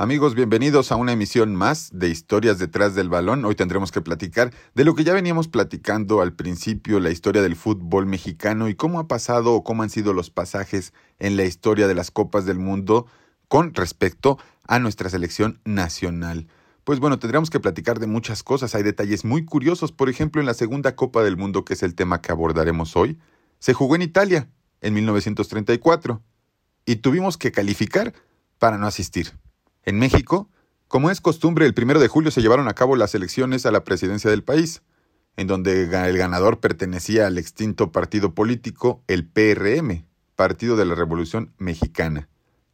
Amigos, bienvenidos a una emisión más de Historias detrás del balón. Hoy tendremos que platicar de lo que ya veníamos platicando al principio, la historia del fútbol mexicano y cómo ha pasado o cómo han sido los pasajes en la historia de las Copas del Mundo con respecto a nuestra selección nacional. Pues bueno, tendremos que platicar de muchas cosas. Hay detalles muy curiosos. Por ejemplo, en la segunda Copa del Mundo, que es el tema que abordaremos hoy, se jugó en Italia en 1934 y tuvimos que calificar para no asistir. En México, como es costumbre, el primero de julio se llevaron a cabo las elecciones a la presidencia del país, en donde el ganador pertenecía al extinto partido político, el PRM, Partido de la Revolución Mexicana,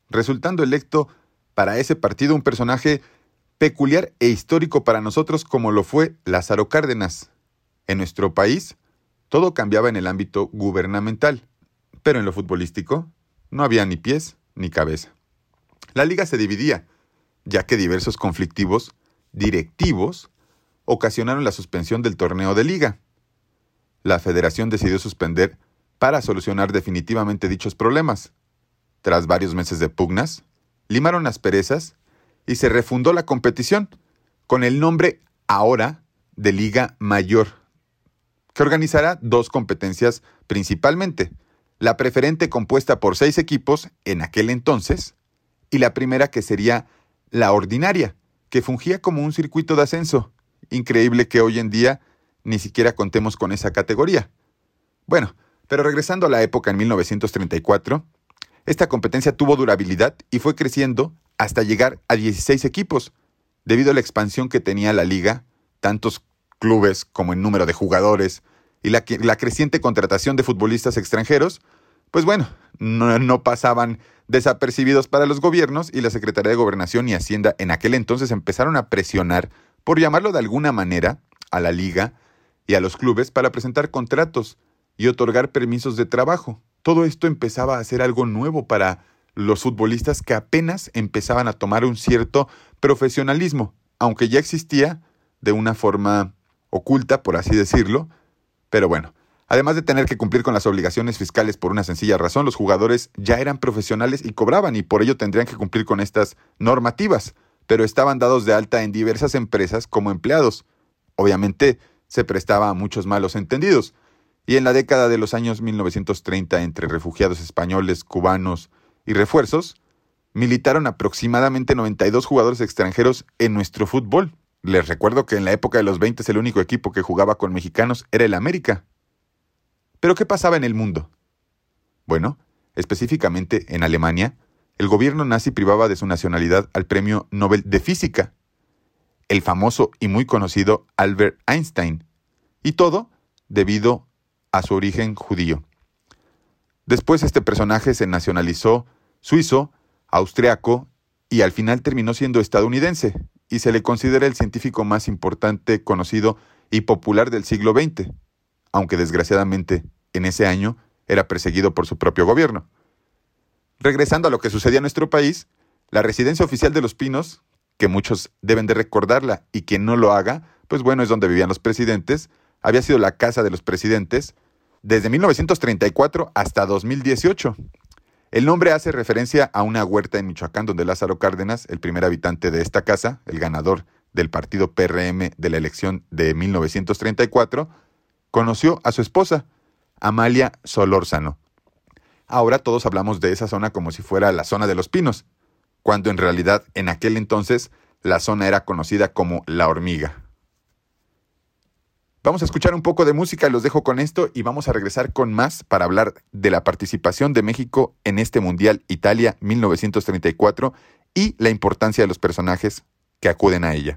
resultando electo para ese partido un personaje peculiar e histórico para nosotros como lo fue Lázaro Cárdenas. En nuestro país, todo cambiaba en el ámbito gubernamental, pero en lo futbolístico no había ni pies ni cabeza. La liga se dividía ya que diversos conflictivos directivos ocasionaron la suspensión del torneo de liga. La federación decidió suspender para solucionar definitivamente dichos problemas. Tras varios meses de pugnas, limaron las perezas y se refundó la competición con el nombre ahora de Liga Mayor, que organizará dos competencias principalmente, la preferente compuesta por seis equipos en aquel entonces y la primera que sería la ordinaria, que fungía como un circuito de ascenso. Increíble que hoy en día ni siquiera contemos con esa categoría. Bueno, pero regresando a la época en 1934, esta competencia tuvo durabilidad y fue creciendo hasta llegar a 16 equipos, debido a la expansión que tenía la liga, tantos clubes como en número de jugadores, y la, la creciente contratación de futbolistas extranjeros, pues bueno, no, pasaban desapercibidos para los gobiernos y la Secretaría de Gobernación y Hacienda en aquel entonces empezaron a presionar, por llamarlo de alguna manera, a la liga y a los clubes para presentar contratos y otorgar permisos de trabajo. Todo esto empezaba a ser algo nuevo para los futbolistas que apenas empezaban a tomar un cierto profesionalismo, aunque ya existía de una forma oculta, por así decirlo, pero bueno, Además de tener que cumplir con las obligaciones fiscales por una sencilla razón, los jugadores ya eran profesionales y cobraban y por ello tendrían que cumplir con estas normativas, pero estaban dados de alta en diversas empresas como empleados. Obviamente se prestaba a muchos malos entendidos. Y en la década de los años 1930, entre refugiados españoles, cubanos y refuerzos, militaron aproximadamente 92 jugadores extranjeros en nuestro fútbol. Les recuerdo que en la época de los 20 el único equipo que jugaba con mexicanos era el América, pero ¿qué pasaba en el mundo? Bueno, específicamente en Alemania, el gobierno nazi privaba de su nacionalidad al Premio Nobel de Física, el famoso y muy conocido Albert Einstein, y todo debido a su origen judío. Después este personaje se nacionalizó suizo, austriaco y al final terminó siendo estadounidense, y se le considera el científico más importante, conocido y popular del siglo XX aunque desgraciadamente en ese año era perseguido por su propio gobierno. Regresando a lo que sucedía en nuestro país, la residencia oficial de Los Pinos, que muchos deben de recordarla y quien no lo haga, pues bueno, es donde vivían los presidentes, había sido la casa de los presidentes desde 1934 hasta 2018. El nombre hace referencia a una huerta en Michoacán donde Lázaro Cárdenas, el primer habitante de esta casa, el ganador del partido PRM de la elección de 1934, conoció a su esposa, Amalia Solórzano. Ahora todos hablamos de esa zona como si fuera la zona de los pinos, cuando en realidad en aquel entonces la zona era conocida como La Hormiga. Vamos a escuchar un poco de música, los dejo con esto y vamos a regresar con más para hablar de la participación de México en este Mundial Italia 1934 y la importancia de los personajes que acuden a ella.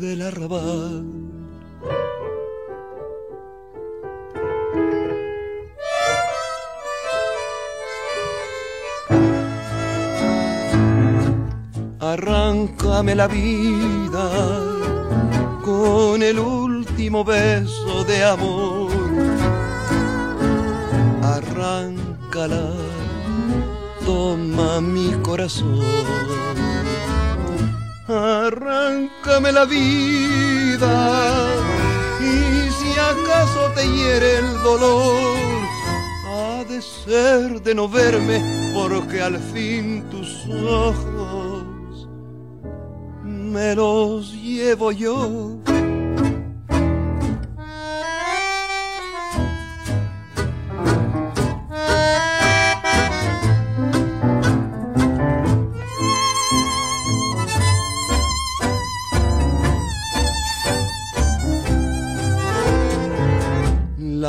del. Arráncame la vida con el último beso de amor. Arráncala, toma mi corazón Arráncame la vida y si acaso te hiere el dolor, ha de ser de no verme porque al fin tus ojos me los llevo yo.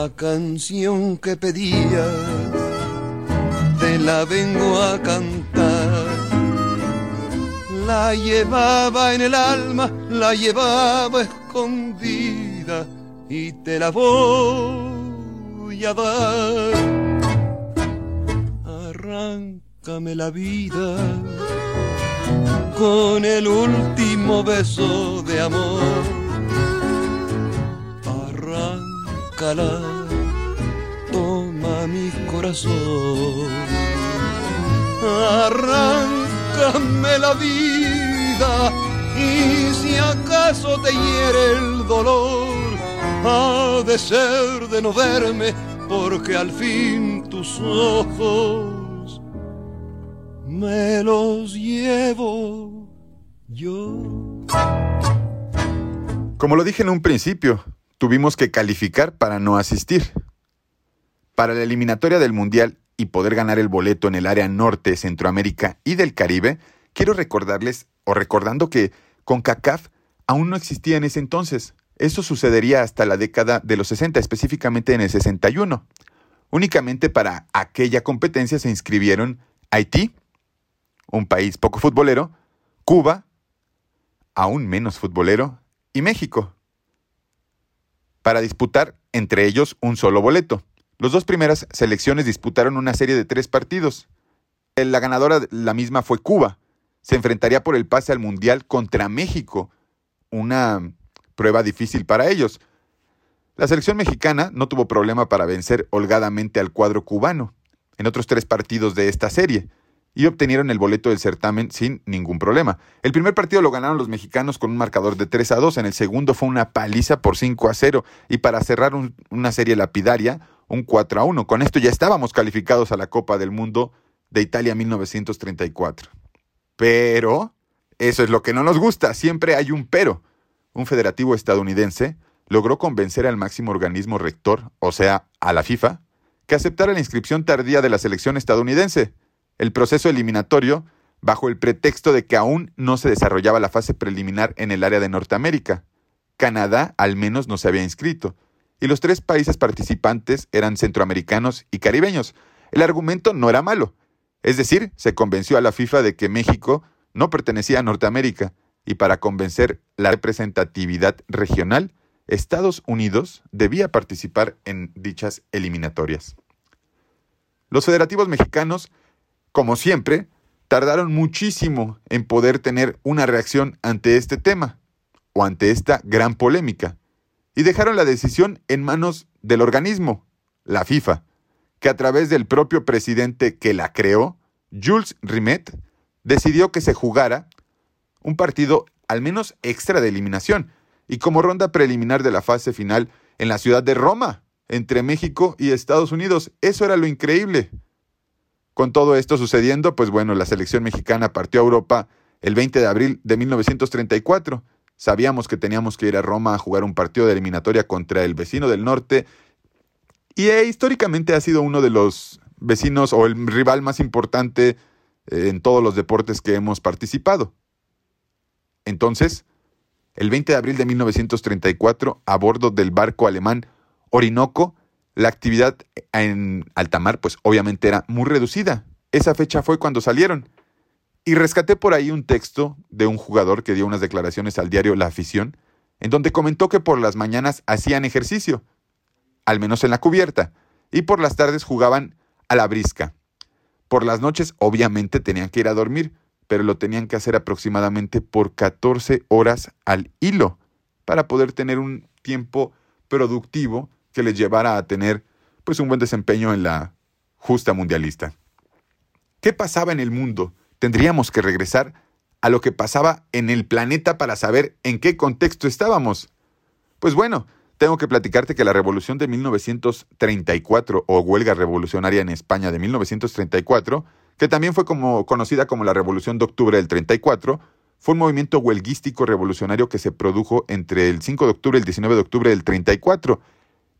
La canción que pedías, te la vengo a cantar. La llevaba en el alma, la llevaba escondida y te la voy a dar. Arráncame la vida con el último beso de amor. Arráncala, mi corazón. Arráncame la vida y si acaso te hiere el dolor, ha de ser de no verme porque al fin tus ojos me los llevo yo. Como lo dije en un principio, tuvimos que calificar para no asistir. Para la eliminatoria del Mundial y poder ganar el boleto en el área norte, Centroamérica y del Caribe, quiero recordarles, o recordando que CONCACAF aún no existía en ese entonces. Eso sucedería hasta la década de los 60, específicamente en el 61. Únicamente para aquella competencia se inscribieron Haití, un país poco futbolero, Cuba, aún menos futbolero, y México, para disputar entre ellos un solo boleto. Las dos primeras selecciones disputaron una serie de tres partidos. La ganadora, la misma, fue Cuba. Se enfrentaría por el pase al Mundial contra México, una prueba difícil para ellos. La selección mexicana no tuvo problema para vencer holgadamente al cuadro cubano en otros tres partidos de esta serie y obtenieron el boleto del certamen sin ningún problema. El primer partido lo ganaron los mexicanos con un marcador de 3 a 2, en el segundo fue una paliza por 5 a 0 y para cerrar un- una serie lapidaria, un 4 a 1. Con esto ya estábamos calificados a la Copa del Mundo de Italia 1934. Pero, eso es lo que no nos gusta, siempre hay un pero. Un federativo estadounidense logró convencer al máximo organismo rector, o sea, a la FIFA, que aceptara la inscripción tardía de la selección estadounidense el proceso eliminatorio bajo el pretexto de que aún no se desarrollaba la fase preliminar en el área de Norteamérica. Canadá al menos no se había inscrito, y los tres países participantes eran centroamericanos y caribeños. El argumento no era malo, es decir, se convenció a la FIFA de que México no pertenecía a Norteamérica, y para convencer la representatividad regional, Estados Unidos debía participar en dichas eliminatorias. Los federativos mexicanos como siempre, tardaron muchísimo en poder tener una reacción ante este tema o ante esta gran polémica y dejaron la decisión en manos del organismo, la FIFA, que a través del propio presidente que la creó, Jules Rimet, decidió que se jugara un partido al menos extra de eliminación y como ronda preliminar de la fase final en la ciudad de Roma, entre México y Estados Unidos. Eso era lo increíble. Con todo esto sucediendo, pues bueno, la selección mexicana partió a Europa el 20 de abril de 1934. Sabíamos que teníamos que ir a Roma a jugar un partido de eliminatoria contra el vecino del norte y eh, históricamente ha sido uno de los vecinos o el rival más importante eh, en todos los deportes que hemos participado. Entonces, el 20 de abril de 1934, a bordo del barco alemán Orinoco, la actividad en alta mar, pues obviamente era muy reducida. Esa fecha fue cuando salieron. Y rescaté por ahí un texto de un jugador que dio unas declaraciones al diario La Afición, en donde comentó que por las mañanas hacían ejercicio, al menos en la cubierta, y por las tardes jugaban a la brisca. Por las noches obviamente tenían que ir a dormir, pero lo tenían que hacer aproximadamente por 14 horas al hilo para poder tener un tiempo productivo que les llevara a tener pues un buen desempeño en la justa mundialista. ¿Qué pasaba en el mundo? Tendríamos que regresar a lo que pasaba en el planeta para saber en qué contexto estábamos. Pues bueno, tengo que platicarte que la revolución de 1934 o huelga revolucionaria en España de 1934, que también fue como, conocida como la Revolución de Octubre del 34, fue un movimiento huelguístico revolucionario que se produjo entre el 5 de octubre y el 19 de octubre del 34.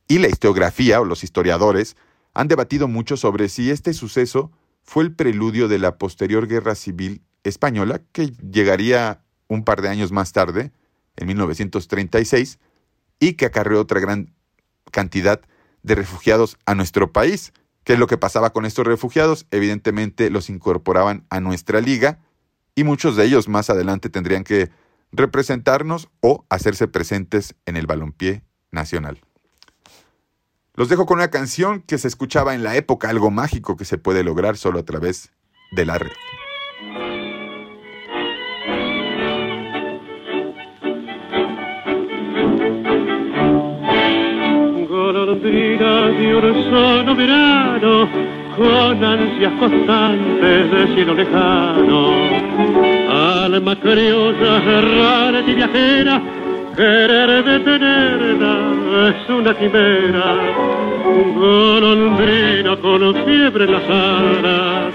Y la historiografía o los historiadores han debatido mucho sobre si este suceso fue el preludio de la posterior guerra civil española, que llegaría un par de años más tarde, en 1936, y que acarreó otra gran cantidad de refugiados a nuestro país. ¿Qué es lo que pasaba con estos refugiados? Evidentemente los incorporaban a nuestra liga y muchos de ellos más adelante tendrían que representarnos o hacerse presentes en el balompié nacional. Los dejo con una canción que se escuchaba en la época, algo mágico que se puede lograr solo a través de la de solo verano, con ansias constantes de cielo lejano. Alma criolla, rara y viajera, querer detenerla es una quimera. Golondrina con fiebre en las alas,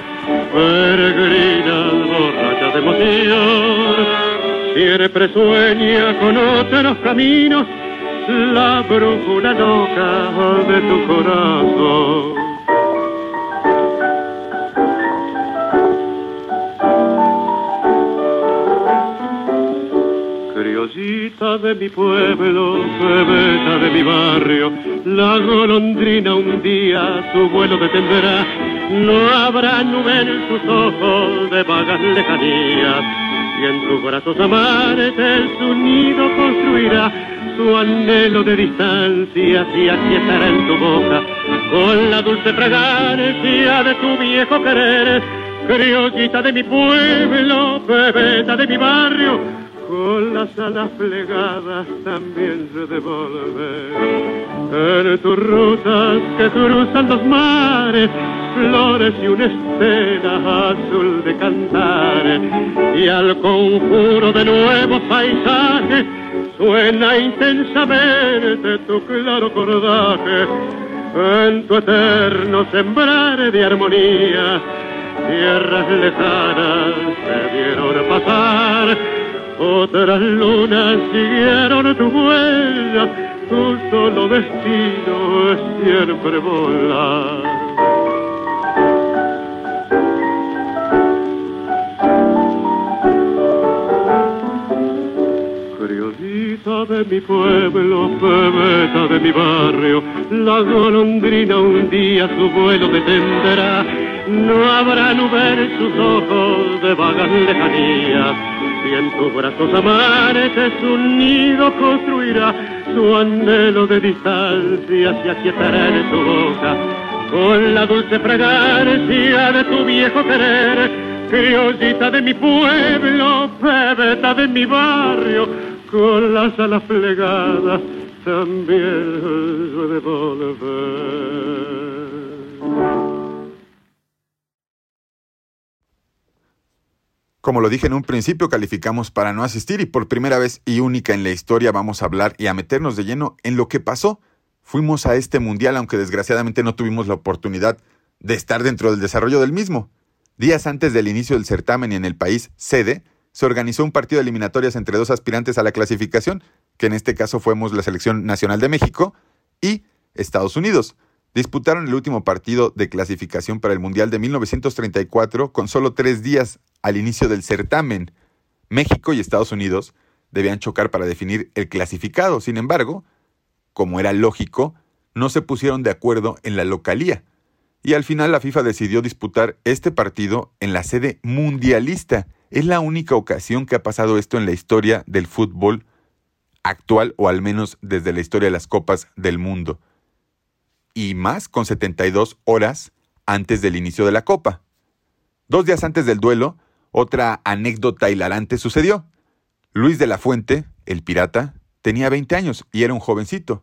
peregrina, borracha de emoción, siempre sueña con otros caminos la brújula loca de tu corazón. Criollita de mi pueblo, bebeta de mi barrio, la golondrina un día su vuelo detendrá. No habrá nube en sus ojos de vagas lejanías, y en tus brazos amantes su nido construirá su anhelo de distancia y aquí estará en tu boca con la dulce fragancia de tu viejo querer, criollita de mi pueblo, bebeta de mi barrio, con las alas plegadas también se devolver. En tus rutas que cruzan los mares, flores y una estela azul de cantar, y al conjuro de nuevos paisajes, suena intensamente tu claro cordaje en tu eterno sembrar de armonía. Tierras lejanas se vieron pasar, otras lunas siguieron tu huella, tu solo destino es siempre volar. de mi pueblo, bebeta de mi barrio, la golondrina un día su vuelo detendrá. No habrá nube en sus ojos de vagas lejanías, y en tus brazos amares su nido construirá. Su anhelo de distancia se aquietará en tu boca, con la dulce fragancia de tu viejo querer. Criollita de mi pueblo, bebeta de mi barrio, con las alas plegadas también de Como lo dije en un principio, calificamos para no asistir y por primera vez y única en la historia vamos a hablar y a meternos de lleno en lo que pasó. Fuimos a este mundial, aunque desgraciadamente no tuvimos la oportunidad de estar dentro del desarrollo del mismo. Días antes del inicio del certamen y en el país sede, se organizó un partido de eliminatorias entre dos aspirantes a la clasificación, que en este caso fuimos la Selección Nacional de México y Estados Unidos. Disputaron el último partido de clasificación para el Mundial de 1934 con solo tres días al inicio del certamen. México y Estados Unidos debían chocar para definir el clasificado. Sin embargo, como era lógico, no se pusieron de acuerdo en la localía. Y al final la FIFA decidió disputar este partido en la sede mundialista, es la única ocasión que ha pasado esto en la historia del fútbol actual o al menos desde la historia de las copas del mundo. Y más con 72 horas antes del inicio de la copa. Dos días antes del duelo, Otra anécdota hilarante sucedió. Luis de la Fuente, el pirata, tenía 20 años y era un jovencito.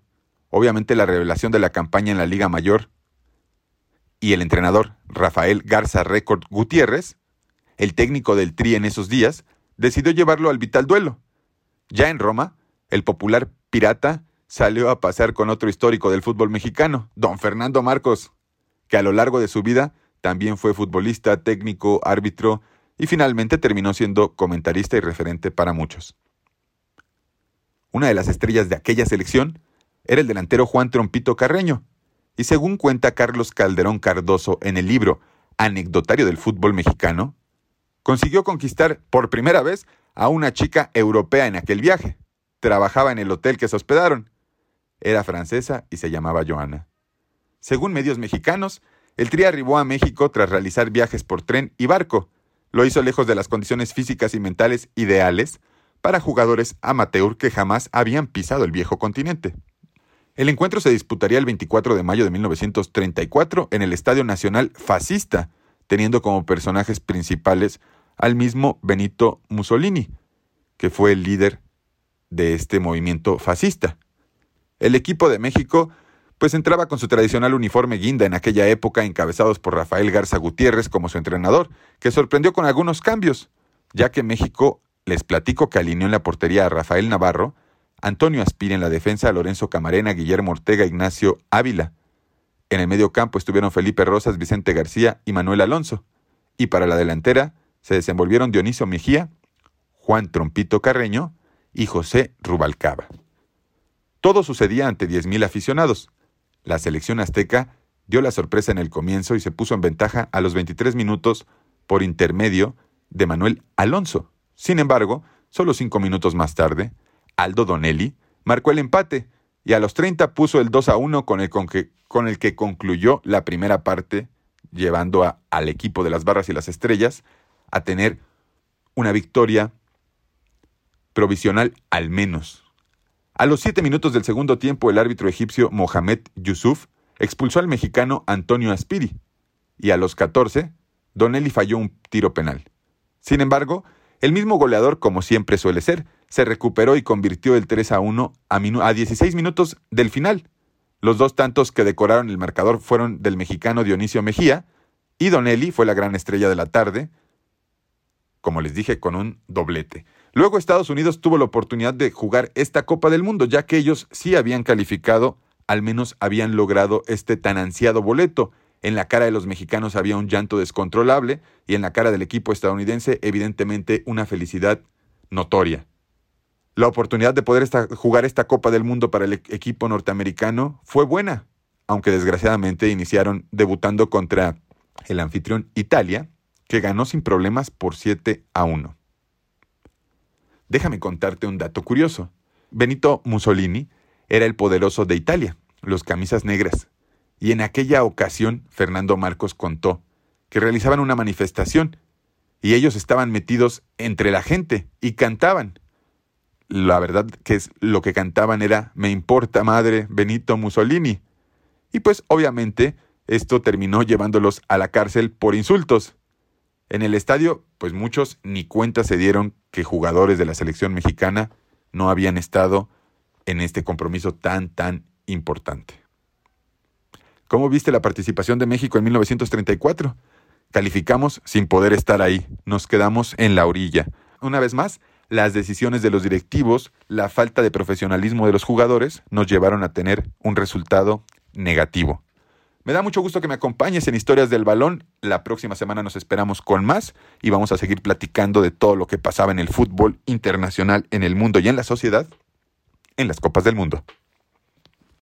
Obviamente la revelación de la campaña en la Liga Mayor y el entrenador Rafael Garza Record Gutiérrez, el técnico del Tri en esos días, decidió llevarlo al vital duelo. Ya en Roma, el popular pirata salió a pasar con otro histórico del fútbol mexicano, don Fernando Marcos, que a lo largo de su vida también fue futbolista, técnico, árbitro y finalmente terminó siendo comentarista y referente para muchos. Una de las estrellas de aquella selección era el delantero Juan Trompito Carreño, y según cuenta Carlos Calderón Cardoso en el libro Anecdotario del Fútbol Mexicano, consiguió conquistar por primera vez a una chica europea en aquel viaje. Trabajaba en el hotel que se hospedaron. Era francesa y se llamaba Joana. Según medios mexicanos, el tri arribó a México tras realizar viajes por tren y barco, lo hizo lejos de las condiciones físicas y mentales ideales para jugadores amateur que jamás habían pisado el viejo continente. El encuentro se disputaría el 24 de mayo de 1934 en el Estadio Nacional Fascista, teniendo como personajes principales al mismo Benito Mussolini, que fue el líder de este movimiento fascista. El equipo de México pues entraba con su tradicional uniforme guinda en aquella época, encabezados por Rafael Garza Gutiérrez como su entrenador, que sorprendió con algunos cambios, ya que México, les platico que alineó en la portería a Rafael Navarro, Antonio Aspira en la defensa, Lorenzo Camarena, Guillermo Ortega, Ignacio Ávila. En el medio campo estuvieron Felipe Rosas, Vicente García y Manuel Alonso. Y para la delantera se desenvolvieron Dionisio Mejía, Juan Trompito Carreño y José Rubalcaba. Todo sucedía ante 10.000 aficionados. La selección azteca dio la sorpresa en el comienzo y se puso en ventaja a los 23 minutos por intermedio de Manuel Alonso. Sin embargo, solo cinco minutos más tarde, Aldo Donelli marcó el empate y a los 30 puso el 2 a 1 con el, con que, con el que concluyó la primera parte, llevando a, al equipo de las barras y las estrellas a tener una victoria provisional al menos a los siete minutos del segundo tiempo, el árbitro egipcio Mohamed Yusuf expulsó al mexicano Antonio Aspiri, y a los 14, Donelli falló un tiro penal. Sin embargo, el mismo goleador, como siempre suele ser, se recuperó y convirtió el 3 a 1 a, a 16 minutos del final. Los dos tantos que decoraron el marcador fueron del mexicano Dionisio Mejía, y Donelli fue la gran estrella de la tarde, como les dije, con un doblete. Luego Estados Unidos tuvo la oportunidad de jugar esta Copa del Mundo, ya que ellos sí habían calificado, al menos habían logrado este tan ansiado boleto. En la cara de los mexicanos había un llanto descontrolable y en la cara del equipo estadounidense evidentemente una felicidad notoria. La oportunidad de poder jugar esta Copa del Mundo para el equipo norteamericano fue buena, aunque desgraciadamente iniciaron debutando contra el anfitrión Italia, que ganó sin problemas por 7 a 1. Déjame contarte un dato curioso. Benito Mussolini era el poderoso de Italia, los camisas negras, y en aquella ocasión Fernando Marcos contó que realizaban una manifestación y ellos estaban metidos entre la gente y cantaban. La verdad que es lo que cantaban era Me importa madre Benito Mussolini. Y pues obviamente esto terminó llevándolos a la cárcel por insultos. En el estadio, pues muchos ni cuenta se dieron que jugadores de la selección mexicana no habían estado en este compromiso tan, tan importante. ¿Cómo viste la participación de México en 1934? Calificamos sin poder estar ahí, nos quedamos en la orilla. Una vez más, las decisiones de los directivos, la falta de profesionalismo de los jugadores nos llevaron a tener un resultado negativo. Me da mucho gusto que me acompañes en Historias del Balón. La próxima semana nos esperamos con más y vamos a seguir platicando de todo lo que pasaba en el fútbol internacional, en el mundo y en la sociedad, en las Copas del Mundo.